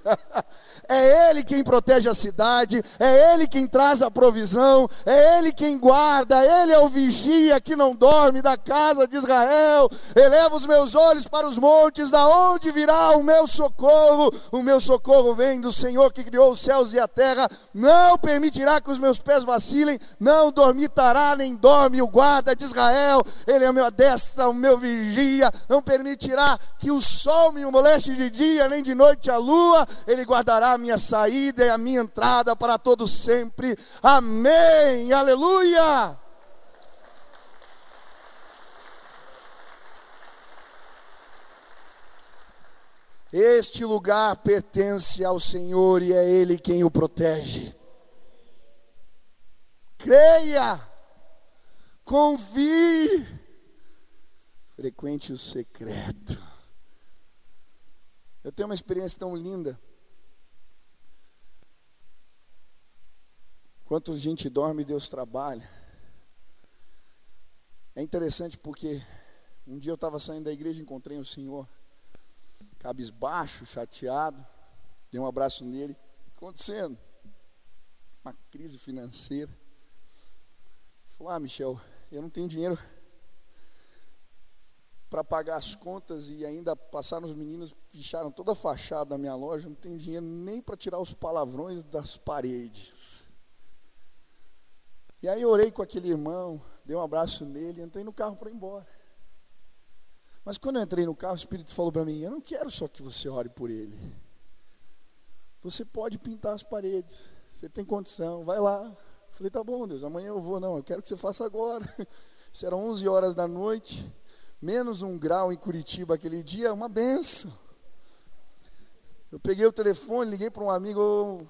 É Ele quem protege a cidade, é Ele quem traz a provisão, é Ele quem guarda, Ele é o vigia que não dorme da casa de Israel. Eleva os meus olhos para os montes, da onde virá o meu socorro? O meu socorro vem do Senhor que criou os céus e a terra. Não permitirá que os meus pés vacilem, não dormitará nem dorme o guarda de Israel. Ele é o meu destra, o meu vigia, não permitirá que o sol me moleste de dia, nem de noite a lua, Ele guardará a minha saída e a minha entrada para todos sempre. Amém, aleluia. Este lugar pertence ao Senhor e é Ele quem o protege. Creia, confie, frequente o secreto. Eu tenho uma experiência tão linda. Quanto a gente dorme, Deus trabalha. É interessante porque um dia eu estava saindo da igreja, encontrei o Senhor, cabisbaixo, chateado, dei um abraço nele. Acontecendo? Uma crise financeira. Ele falou: Ah, Michel, eu não tenho dinheiro para pagar as contas e ainda passaram os meninos, fecharam toda a fachada da minha loja, não tem dinheiro nem para tirar os palavrões das paredes. E aí eu orei com aquele irmão, dei um abraço nele, entrei no carro para ir embora. Mas quando eu entrei no carro, o Espírito falou para mim: Eu não quero só que você ore por ele. Você pode pintar as paredes, você tem condição, vai lá. Falei: Tá bom, Deus, amanhã eu vou. Não, eu quero que você faça agora. <laughs> Isso era 11 horas da noite menos um grau em Curitiba aquele dia, uma benção. Eu peguei o telefone, liguei para um amigo,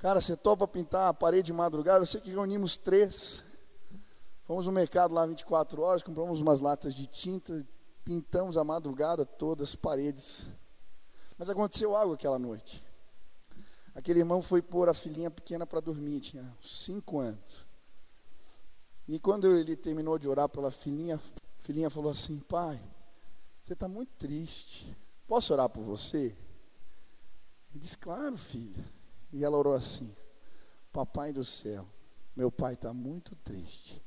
cara, você topa pintar a parede de madrugada? Eu sei que reunimos três. Fomos no mercado lá 24 horas, compramos umas latas de tinta, pintamos a madrugada todas as paredes. Mas aconteceu algo aquela noite. Aquele irmão foi pôr a filhinha pequena para dormir, tinha cinco anos. E quando ele terminou de orar pela filhinha, filhinha falou assim: Pai, você está muito triste. Posso orar por você? Ele disse: Claro, filha. E ela orou assim: Papai do céu, meu pai está muito triste.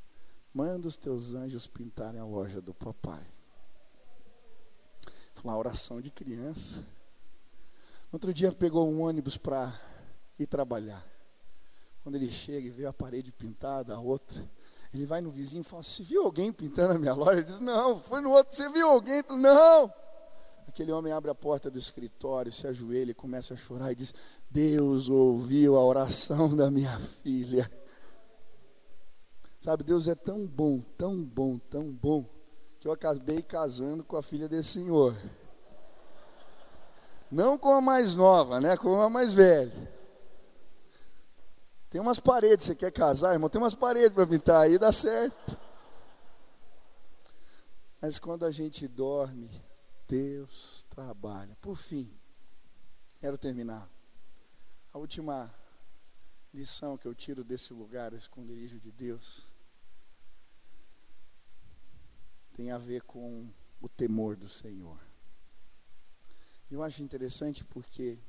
Manda os teus anjos pintarem a loja do papai. Foi uma oração de criança. Outro dia pegou um ônibus para ir trabalhar. Quando ele chega e vê a parede pintada, a outra, ele vai no vizinho e fala: Você viu alguém pintando a minha loja? Ele diz: Não, foi no outro. Você viu alguém? Não. Aquele homem abre a porta do escritório, se ajoelha e começa a chorar e diz: Deus ouviu a oração da minha filha. Sabe, Deus é tão bom, tão bom, tão bom, que eu acabei casando com a filha desse senhor. Não com a mais nova, né? Com a mais velha. Tem umas paredes, você quer casar, irmão? Tem umas paredes para pintar aí, dá certo. Mas quando a gente dorme, Deus trabalha. Por fim, quero terminar. A última lição que eu tiro desse lugar, o esconderijo de Deus, tem a ver com o temor do Senhor. Eu acho interessante porque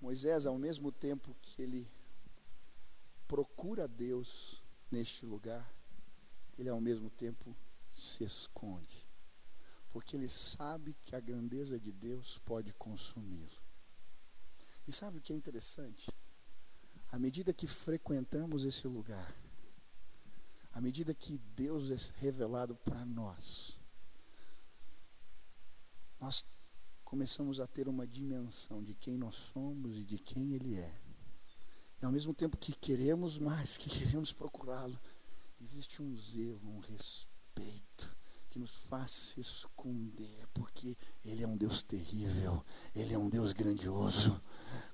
Moisés, ao mesmo tempo que ele procura Deus neste lugar, ele ao mesmo tempo se esconde. Porque ele sabe que a grandeza de Deus pode consumi-lo. E sabe o que é interessante? À medida que frequentamos esse lugar, à medida que Deus é revelado para nós, nós começamos a ter uma dimensão de quem nós somos e de quem Ele é. E ao mesmo tempo que queremos mais, que <laughs> queremos procurá-lo, existe um zelo, um respeito que nos faz se esconder, porque Ele é um Deus terrível, Ele é um Deus grandioso.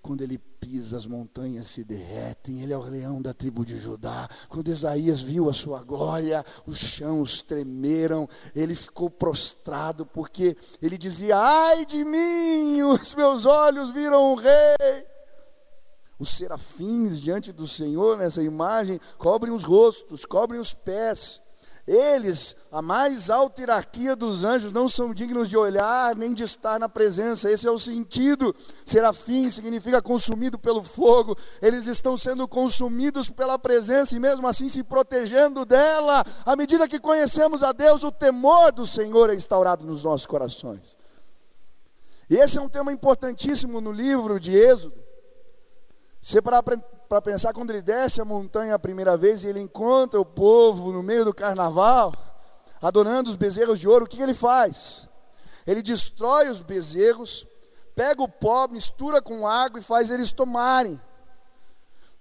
Quando Ele pisa, as montanhas se derretem, Ele é o leão da tribo de Judá. Quando Isaías viu a sua glória, os chãos tremeram, ele ficou prostrado, porque ele dizia: Ai de mim, os meus olhos viram o Rei. Os serafins diante do Senhor, nessa imagem, cobrem os rostos, cobrem os pés. Eles, a mais alta hierarquia dos anjos, não são dignos de olhar nem de estar na presença. Esse é o sentido. Serafim significa consumido pelo fogo. Eles estão sendo consumidos pela presença e mesmo assim se protegendo dela. À medida que conhecemos a Deus, o temor do Senhor é instaurado nos nossos corações. E esse é um tema importantíssimo no livro de Êxodo. Você para para pensar quando ele desce a montanha a primeira vez e ele encontra o povo no meio do carnaval, adorando os bezerros de ouro, o que, que ele faz? Ele destrói os bezerros, pega o pó, mistura com água e faz eles tomarem.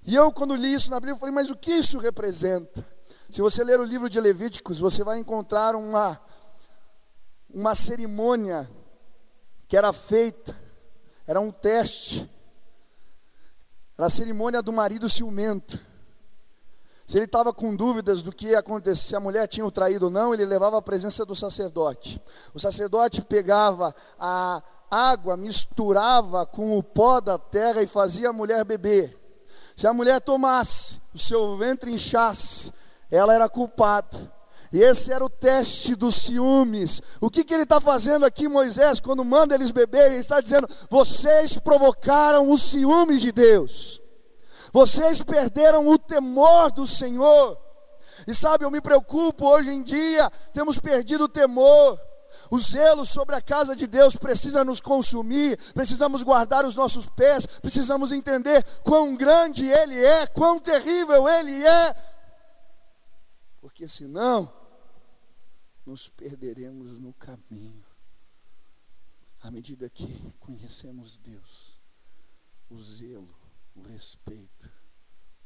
E eu, quando li isso na Bíblia, falei, mas o que isso representa? Se você ler o livro de Levíticos, você vai encontrar uma, uma cerimônia que era feita, era um teste era a cerimônia do marido ciumento. Se ele estava com dúvidas do que ia acontecer, se a mulher tinha o traído ou não, ele levava à presença do sacerdote. O sacerdote pegava a água, misturava com o pó da terra e fazia a mulher beber. Se a mulher tomasse, o seu ventre inchasse, ela era culpada. E esse era o teste dos ciúmes. O que, que ele está fazendo aqui, Moisés, quando manda eles beberem? Ele está dizendo: vocês provocaram os ciúmes de Deus, vocês perderam o temor do Senhor. E sabe, eu me preocupo hoje em dia, temos perdido o temor. O zelo sobre a casa de Deus precisa nos consumir, precisamos guardar os nossos pés, precisamos entender quão grande Ele é, quão terrível Ele é, porque senão nos perderemos no caminho. À medida que conhecemos Deus, o zelo, o respeito,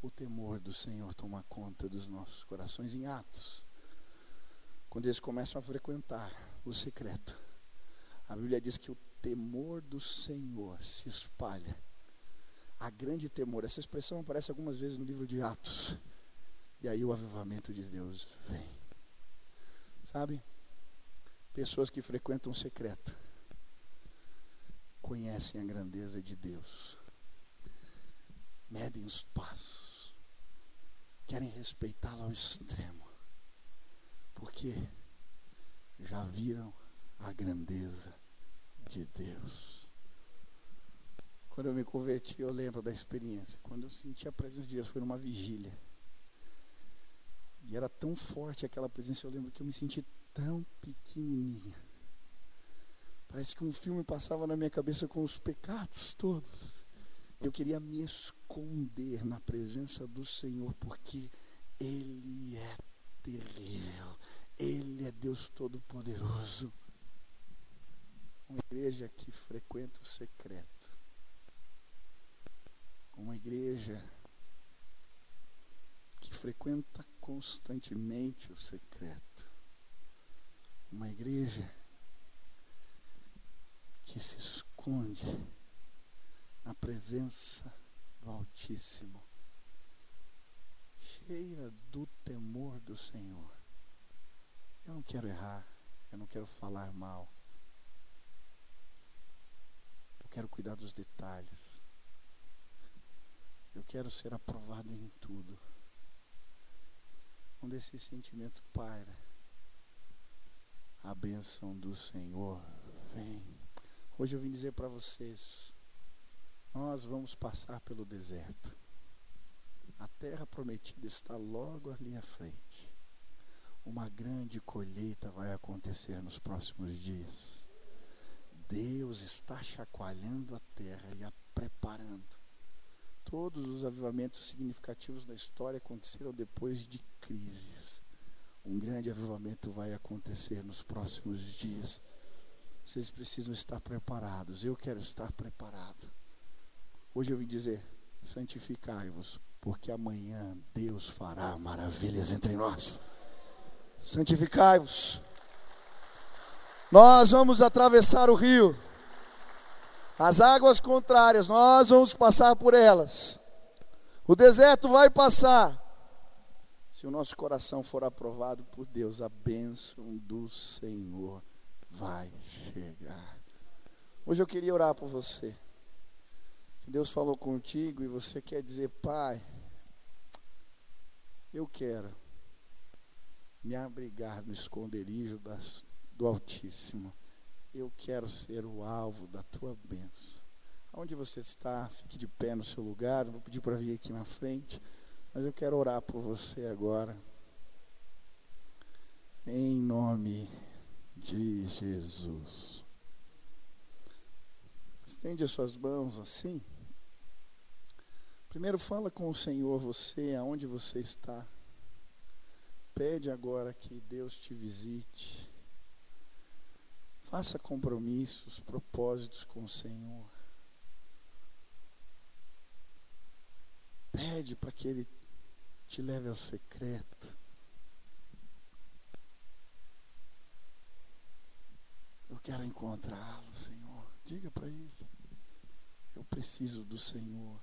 o temor do Senhor toma conta dos nossos corações em atos. Quando eles começam a frequentar o secreto, a Bíblia diz que o temor do Senhor se espalha. A grande temor, essa expressão aparece algumas vezes no livro de Atos. E aí o avivamento de Deus vem. Sabe? Pessoas que frequentam o secreto conhecem a grandeza de Deus, medem os passos, querem respeitá-lo ao extremo, porque já viram a grandeza de Deus. Quando eu me converti, eu lembro da experiência. Quando eu senti a presença de Deus, foi numa vigília. E era tão forte aquela presença, eu lembro que eu me senti tão pequenininha. Parece que um filme passava na minha cabeça com os pecados todos. Eu queria me esconder na presença do Senhor, porque Ele é terrível. Ele é Deus Todo-Poderoso. Uma igreja que frequenta o secreto. Uma igreja que frequenta constantemente o secreto. Uma igreja que se esconde na presença do Altíssimo, cheia do temor do Senhor. Eu não quero errar, eu não quero falar mal. Eu quero cuidar dos detalhes. Eu quero ser aprovado em tudo quando esse sentimento paira, a bênção do Senhor vem. Hoje eu vim dizer para vocês: nós vamos passar pelo deserto. A terra prometida está logo ali à frente. Uma grande colheita vai acontecer nos próximos dias. Deus está chacoalhando a terra e a preparando. Todos os avivamentos significativos da história aconteceram depois de crises. Um grande avivamento vai acontecer nos próximos dias. Vocês precisam estar preparados. Eu quero estar preparado. Hoje eu vim dizer: santificai-vos, porque amanhã Deus fará maravilhas entre nós. Santificai-vos. Nós vamos atravessar o rio. As águas contrárias, nós vamos passar por elas. O deserto vai passar. Se o nosso coração for aprovado por Deus, a bênção do Senhor vai chegar. Hoje eu queria orar por você. Se Deus falou contigo e você quer dizer, Pai, eu quero me abrigar no esconderijo das, do Altíssimo. Eu quero ser o alvo da tua bênção. Onde você está, fique de pé no seu lugar. Vou pedir para vir aqui na frente. Mas eu quero orar por você agora. Em nome de Jesus. Estende as suas mãos assim. Primeiro fala com o Senhor você, aonde você está. Pede agora que Deus te visite. Faça compromissos, propósitos com o Senhor. Pede para que Ele te leve ao secreto. Eu quero encontrá-lo, Senhor. Diga para Ele. Eu preciso do Senhor.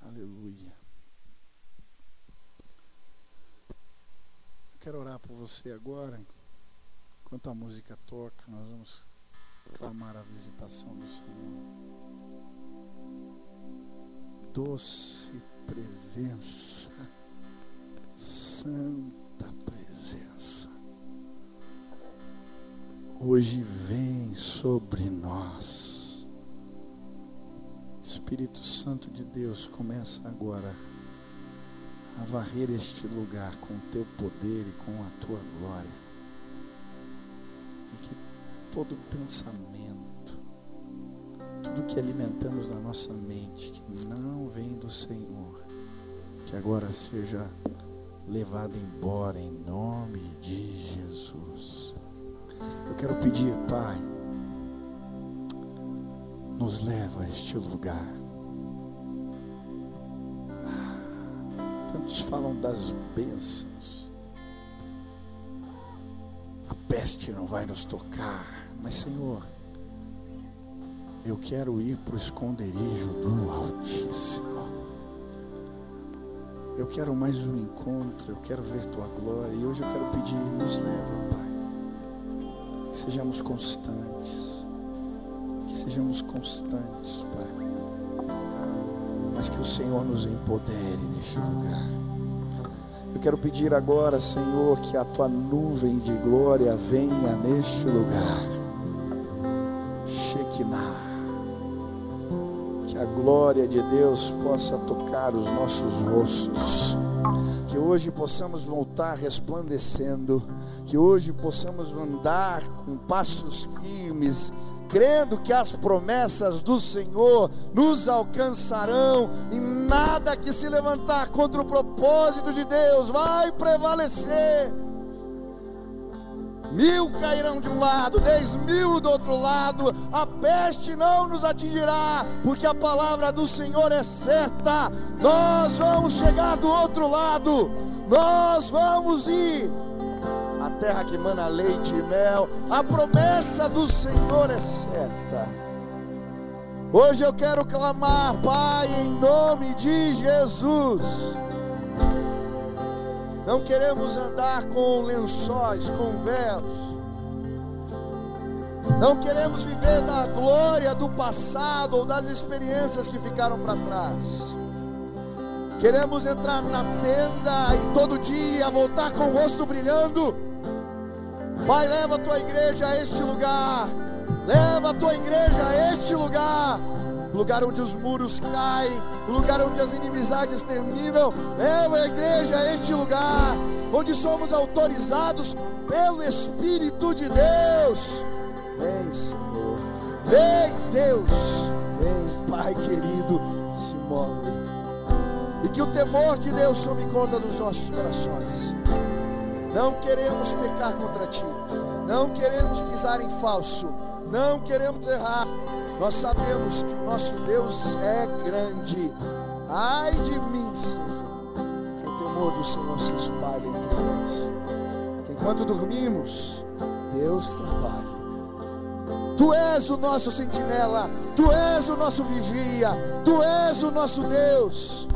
Aleluia. Eu quero orar por você agora. Enquanto a música toca, nós vamos clamar a visitação do Senhor. Doce presença, santa presença, hoje vem sobre nós. Espírito Santo de Deus, começa agora a varrer este lugar com o teu poder e com a tua glória. Todo pensamento, tudo que alimentamos na nossa mente, que não vem do Senhor, que agora seja levado embora em nome de Jesus. Eu quero pedir, Pai, nos leva a este lugar. Tantos falam das bênçãos. A peste não vai nos tocar, mas Senhor, eu quero ir para o esconderijo do Altíssimo. Eu quero mais um encontro, eu quero ver tua glória. E hoje eu quero pedir, nos leva, Pai. Que sejamos constantes. Que sejamos constantes, Pai. Mas que o Senhor nos empodere neste lugar. Eu quero pedir agora, Senhor, que a tua nuvem de glória venha neste lugar. Glória de Deus possa tocar os nossos rostos, que hoje possamos voltar resplandecendo, que hoje possamos andar com passos firmes, crendo que as promessas do Senhor nos alcançarão e nada que se levantar contra o propósito de Deus vai prevalecer. Mil cairão de um lado, dez mil do outro lado, a peste não nos atingirá, porque a palavra do Senhor é certa. Nós vamos chegar do outro lado, nós vamos ir. A terra que mana leite e mel, a promessa do Senhor é certa. Hoje eu quero clamar, Pai, em nome de Jesus. Não queremos andar com lençóis, com véus. Não queremos viver da glória do passado ou das experiências que ficaram para trás. Queremos entrar na tenda e todo dia voltar com o rosto brilhando. Pai, leva a tua igreja a este lugar. Leva a tua igreja a este lugar lugar onde os muros caem, lugar onde as inimizades terminam. Leva a igreja a este lugar, onde somos autorizados pelo Espírito de Deus. Vem, Senhor, vem, Deus, vem, Pai querido, se move. E que o temor de Deus tome conta dos nossos corações. Não queremos pecar contra ti. Não queremos pisar em falso. Não queremos errar. Nós sabemos que o nosso Deus é grande. Ai de mim, Senhor, que o temor do Senhor se espalhe entre nós. Que enquanto dormimos, Deus trabalha. Tu és o nosso sentinela, Tu és o nosso vigia, Tu és o nosso Deus,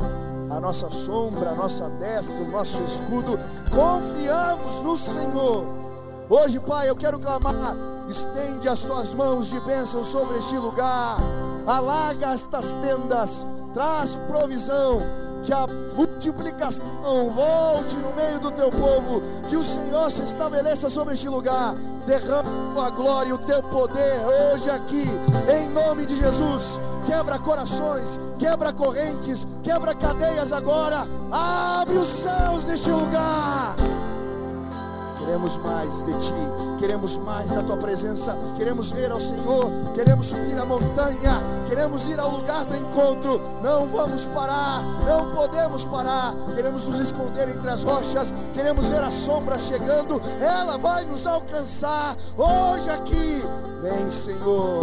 a nossa sombra, a nossa destra, o nosso escudo. Confiamos no Senhor. Hoje, Pai, eu quero clamar: estende as tuas mãos de bênção sobre este lugar, alarga estas tendas, traz provisão. Que a multiplicação volte no meio do teu povo, que o Senhor se estabeleça sobre este lugar, derrama a glória e o teu poder hoje aqui, em nome de Jesus. Quebra corações, quebra correntes, quebra cadeias agora. Abre os céus neste lugar. Queremos mais de ti, queremos mais da tua presença, queremos ver ao Senhor, queremos subir a montanha, queremos ir ao lugar do encontro. Não vamos parar, não podemos parar. Queremos nos esconder entre as rochas, queremos ver a sombra chegando, ela vai nos alcançar hoje aqui. Vem, Senhor,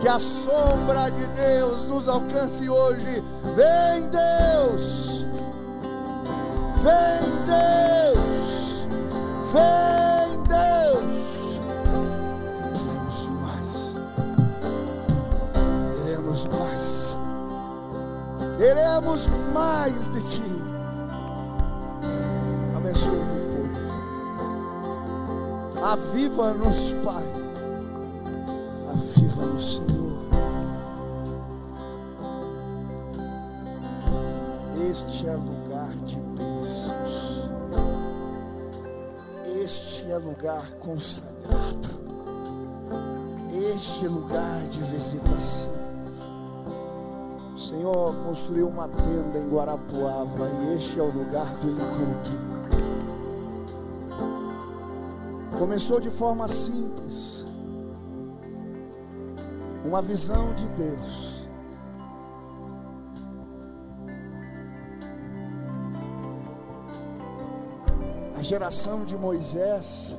que a sombra de Deus nos alcance hoje. Vem, Deus, vem, Deus. Vem Deus, queremos mais, queremos mais, queremos mais de Ti. Abençoa o teu povo, aviva-nos, Pai, aviva-nos, Senhor. Este é lugar de bênçãos este é lugar consagrado, este é lugar de visitação. O Senhor construiu uma tenda em Guarapuava e este é o lugar do encontro. Começou de forma simples, uma visão de Deus. Geração de Moisés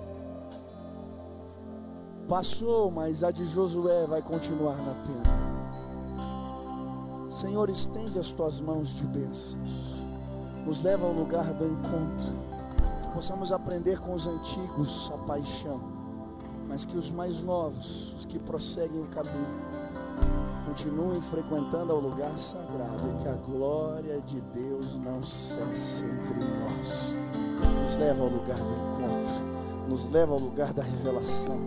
passou, mas a de Josué vai continuar na tenda. Senhor, estende as tuas mãos de bênçãos, nos leva ao lugar do encontro, que possamos aprender com os antigos a paixão, mas que os mais novos, os que prosseguem o caminho, continuem frequentando o lugar sagrado e que a glória de Deus não cesse entre nós nos leva ao lugar do encontro, nos leva ao lugar da revelação,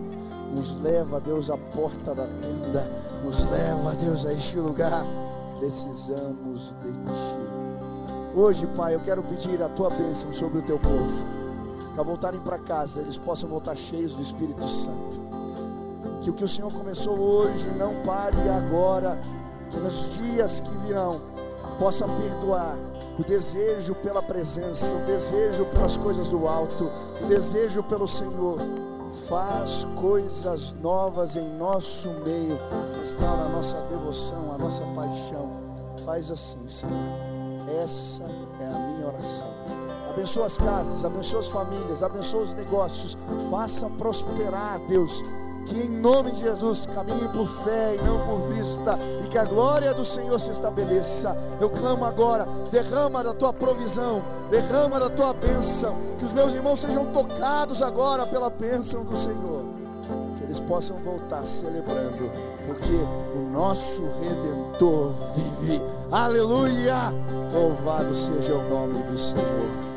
nos leva, Deus, à porta da tenda, nos leva, Deus, a este lugar. Precisamos de Ti. Hoje, Pai, eu quero pedir a Tua bênção sobre o Teu povo, ao voltarem para casa eles possam voltar cheios do Espírito Santo. Que o que o Senhor começou hoje não pare agora, que nos dias que virão possa perdoar o desejo pela presença, o desejo pelas coisas do alto, o desejo pelo Senhor. Faz coisas novas em nosso meio, está na nossa devoção, a nossa paixão. Faz assim, Senhor. Essa é a minha oração. Abençoa as casas, abençoa as famílias, abençoa os negócios. Faça prosperar, Deus que em nome de Jesus caminhe por fé e não por vista, que a glória do Senhor se estabeleça. Eu clamo agora, derrama da tua provisão, derrama da tua bênção, que os meus irmãos sejam tocados agora pela bênção do Senhor, que eles possam voltar celebrando, porque o nosso Redentor vive. Aleluia! Louvado seja o nome do Senhor.